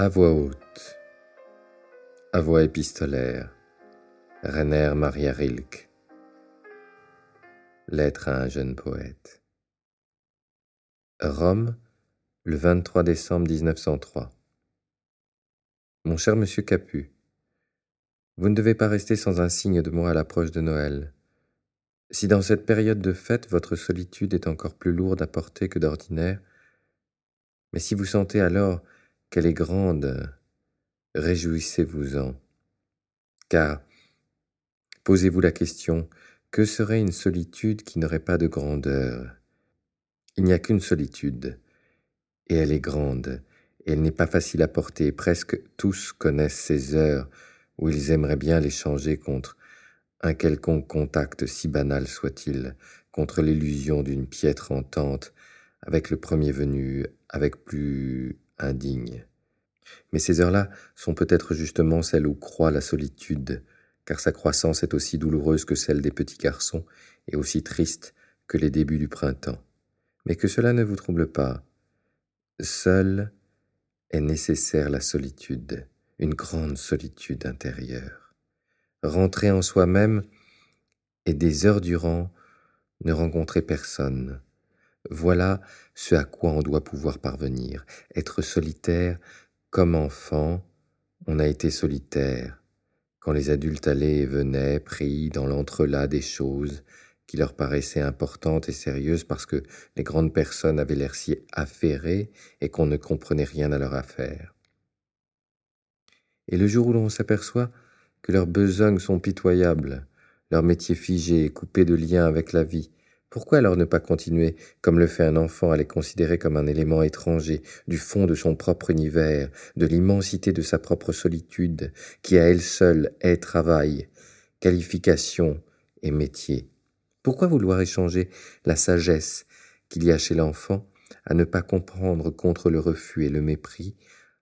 À voix haute, à voix épistolaire, Rainer Maria Rilke. Lettre à un jeune poète. Rome, le 23 décembre 1903. Mon cher monsieur Capu, vous ne devez pas rester sans un signe de moi à l'approche de Noël. Si dans cette période de fête votre solitude est encore plus lourde à porter que d'ordinaire, mais si vous sentez alors qu'elle est grande, réjouissez-vous-en. Car, posez-vous la question, que serait une solitude qui n'aurait pas de grandeur? Il n'y a qu'une solitude, et elle est grande, et elle n'est pas facile à porter. Presque tous connaissent ces heures où ils aimeraient bien les changer contre un quelconque contact si banal soit-il, contre l'illusion d'une piètre entente avec le premier venu, avec plus indigne. Mais ces heures-là sont peut-être justement celles où croît la solitude, car sa croissance est aussi douloureuse que celle des petits garçons et aussi triste que les débuts du printemps. Mais que cela ne vous trouble pas. Seule est nécessaire la solitude, une grande solitude intérieure. Rentrer en soi-même et des heures durant ne rencontrer personne, voilà ce à quoi on doit pouvoir parvenir. Être solitaire, comme enfant, on a été solitaire, quand les adultes allaient et venaient, pris dans l'entrelac des choses qui leur paraissaient importantes et sérieuses parce que les grandes personnes avaient l'air si affairées et qu'on ne comprenait rien à leur affaire. Et le jour où l'on s'aperçoit que leurs besognes sont pitoyables, leur métier figé et coupé de lien avec la vie, pourquoi alors ne pas continuer, comme le fait un enfant, à les considérer comme un élément étranger, du fond de son propre univers, de l'immensité de sa propre solitude, qui à elle seule est travail, qualification et métier? Pourquoi vouloir échanger la sagesse qu'il y a chez l'enfant à ne pas comprendre contre le refus et le mépris,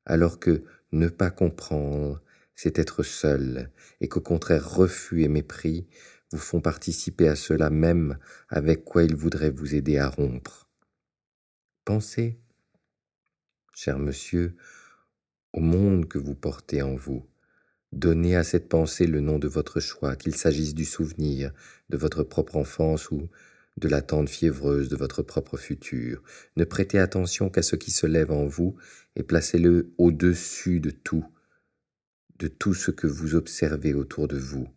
alors que ne pas comprendre, c'est être seul, et qu'au contraire refus et mépris vous font participer à cela même avec quoi ils voudraient vous aider à rompre. Pensez, cher monsieur, au monde que vous portez en vous. Donnez à cette pensée le nom de votre choix, qu'il s'agisse du souvenir de votre propre enfance ou de l'attente fiévreuse de votre propre futur. Ne prêtez attention qu'à ce qui se lève en vous et placez-le au-dessus de tout, de tout ce que vous observez autour de vous.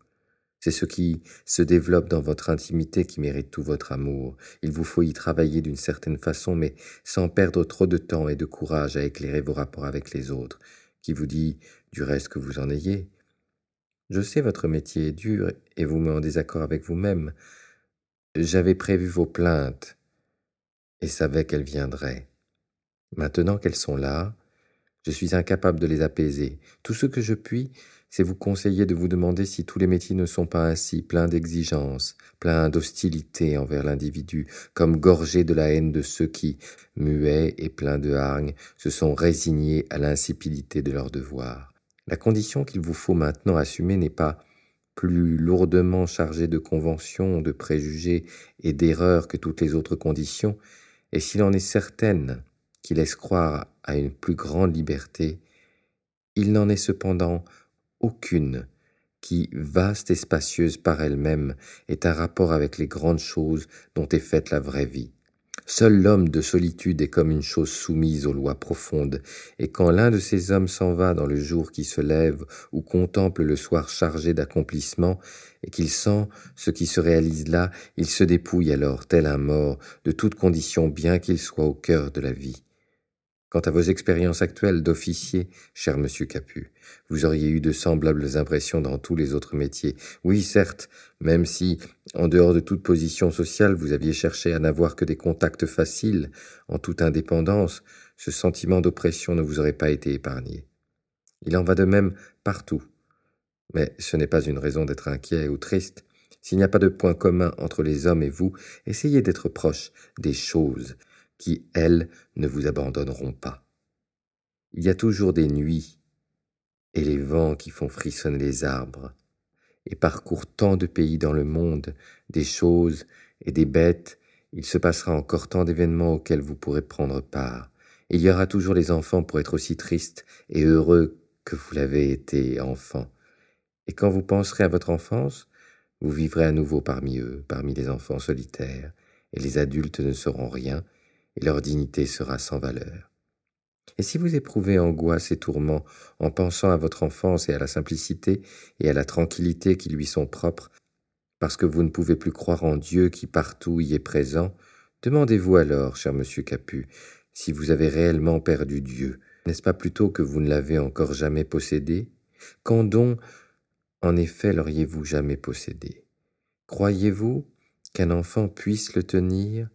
C'est ce qui se développe dans votre intimité qui mérite tout votre amour. Il vous faut y travailler d'une certaine façon, mais sans perdre trop de temps et de courage à éclairer vos rapports avec les autres. Qui vous dit du reste que vous en ayez? Je sais votre métier est dur et vous met en désaccord avec vous-même. J'avais prévu vos plaintes et savais qu'elles viendraient. Maintenant qu'elles sont là, je suis incapable de les apaiser. Tout ce que je puis, c'est vous conseiller de vous demander si tous les métiers ne sont pas ainsi, pleins d'exigences, pleins d'hostilité envers l'individu, comme gorgés de la haine de ceux qui, muets et pleins de hargne, se sont résignés à l'insipidité de leur devoir. La condition qu'il vous faut maintenant assumer n'est pas plus lourdement chargée de conventions, de préjugés et d'erreurs que toutes les autres conditions, et s'il en est certaine qui laisse croire à une plus grande liberté, il n'en est cependant aucune qui, vaste et spacieuse par elle-même, est un rapport avec les grandes choses dont est faite la vraie vie. Seul l'homme de solitude est comme une chose soumise aux lois profondes, et quand l'un de ces hommes s'en va dans le jour qui se lève ou contemple le soir chargé d'accomplissements, et qu'il sent ce qui se réalise là, il se dépouille alors, tel un mort, de toute condition bien qu'il soit au cœur de la vie. Quant à vos expériences actuelles d'officier, cher monsieur Capu, vous auriez eu de semblables impressions dans tous les autres métiers. Oui, certes, même si, en dehors de toute position sociale, vous aviez cherché à n'avoir que des contacts faciles, en toute indépendance, ce sentiment d'oppression ne vous aurait pas été épargné. Il en va de même partout. Mais ce n'est pas une raison d'être inquiet ou triste. S'il n'y a pas de point commun entre les hommes et vous, essayez d'être proche des choses, qui, elles, ne vous abandonneront pas. Il y a toujours des nuits et les vents qui font frissonner les arbres, et parcourent tant de pays dans le monde, des choses et des bêtes, il se passera encore tant d'événements auxquels vous pourrez prendre part, Il y aura toujours les enfants pour être aussi tristes et heureux que vous l'avez été enfant. Et quand vous penserez à votre enfance, vous vivrez à nouveau parmi eux, parmi les enfants solitaires, et les adultes ne seront rien, leur dignité sera sans valeur. Et si vous éprouvez angoisse et tourment en pensant à votre enfance et à la simplicité et à la tranquillité qui lui sont propres, parce que vous ne pouvez plus croire en Dieu qui partout y est présent, demandez-vous alors, cher monsieur Capu, si vous avez réellement perdu Dieu. N'est-ce pas plutôt que vous ne l'avez encore jamais possédé? Quand donc, en effet, l'auriez-vous jamais possédé? Croyez-vous qu'un enfant puisse le tenir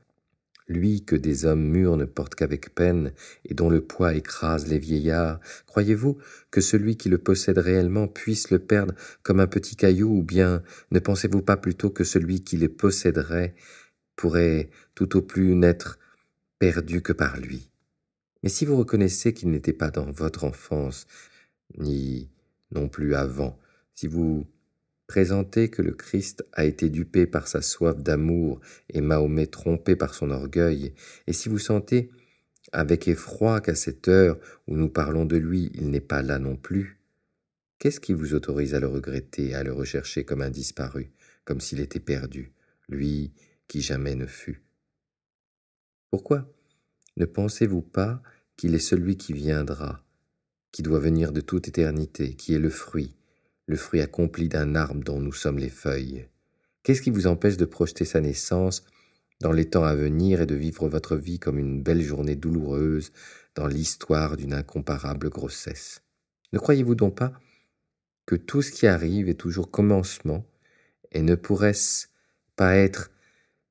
lui que des hommes mûrs ne portent qu'avec peine et dont le poids écrase les vieillards, croyez-vous que celui qui le possède réellement puisse le perdre comme un petit caillou, ou bien ne pensez-vous pas plutôt que celui qui le posséderait pourrait tout au plus n'être perdu que par lui? Mais si vous reconnaissez qu'il n'était pas dans votre enfance, ni non plus avant, si vous Présentez que le Christ a été dupé par sa soif d'amour et Mahomet trompé par son orgueil, et si vous sentez avec effroi qu'à cette heure où nous parlons de lui, il n'est pas là non plus, qu'est-ce qui vous autorise à le regretter, à le rechercher comme un disparu, comme s'il était perdu, lui qui jamais ne fut? Pourquoi ne pensez-vous pas qu'il est celui qui viendra, qui doit venir de toute éternité, qui est le fruit, le fruit accompli d'un arbre dont nous sommes les feuilles. Qu'est-ce qui vous empêche de projeter sa naissance dans les temps à venir et de vivre votre vie comme une belle journée douloureuse dans l'histoire d'une incomparable grossesse? Ne croyez-vous donc pas que tout ce qui arrive est toujours commencement et ne pourrait-ce pas être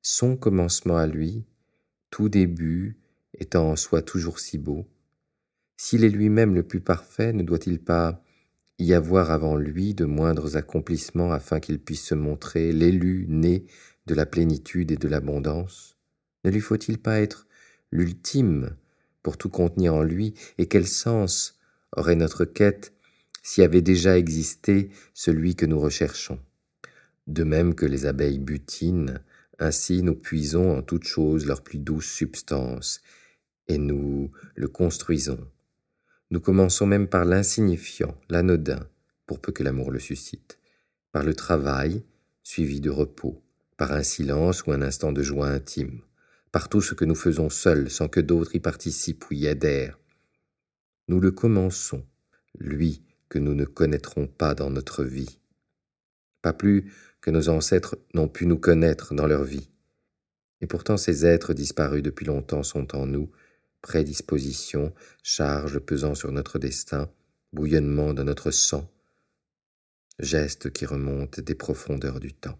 son commencement à lui, tout début étant en soi toujours si beau? S'il est lui-même le plus parfait, ne doit-il pas y avoir avant lui de moindres accomplissements afin qu'il puisse se montrer l'élu né de la plénitude et de l'abondance? Ne lui faut-il pas être l'ultime pour tout contenir en lui? Et quel sens aurait notre quête s'y avait déjà existé celui que nous recherchons? De même que les abeilles butinent, ainsi nous puisons en toute chose leur plus douce substance, et nous le construisons nous commençons même par l'insignifiant, l'anodin, pour peu que l'amour le suscite, par le travail, suivi de repos, par un silence ou un instant de joie intime, par tout ce que nous faisons seuls sans que d'autres y participent ou y adhèrent. Nous le commençons, lui que nous ne connaîtrons pas dans notre vie, pas plus que nos ancêtres n'ont pu nous connaître dans leur vie. Et pourtant ces êtres disparus depuis longtemps sont en nous, prédisposition, charge pesant sur notre destin, bouillonnement de notre sang, geste qui remonte des profondeurs du temps.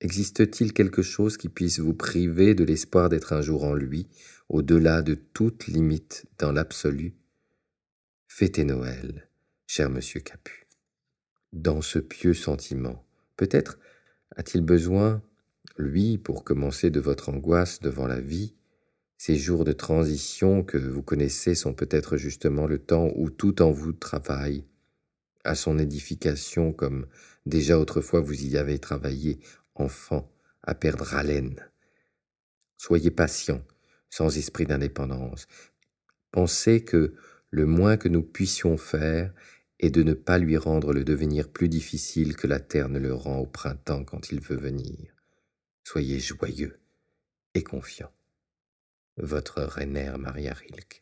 Existe-t-il quelque chose qui puisse vous priver de l'espoir d'être un jour en lui, au-delà de toute limite dans l'absolu? Fêtez Noël, cher monsieur Capu. Dans ce pieux sentiment, peut-être a-t-il besoin, lui, pour commencer de votre angoisse devant la vie, ces jours de transition que vous connaissez sont peut-être justement le temps où tout en vous travaille à son édification comme déjà autrefois vous y avez travaillé, enfant, à perdre haleine. Soyez patient, sans esprit d'indépendance. Pensez que le moins que nous puissions faire est de ne pas lui rendre le devenir plus difficile que la terre ne le rend au printemps quand il veut venir. Soyez joyeux et confiant votre Rainer Maria Rilke.